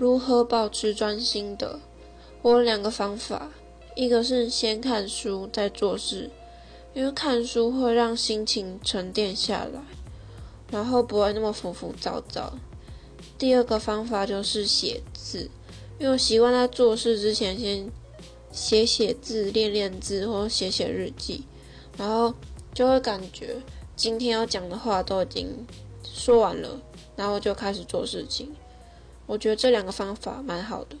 如何保持专心的？我有两个方法，一个是先看书再做事，因为看书会让心情沉淀下来，然后不会那么浮浮躁躁。第二个方法就是写字，因为我习惯在做事之前先写写字、练练字或写写日记，然后就会感觉今天要讲的话都已经说完了，然后就开始做事情。我觉得这两个方法蛮好的。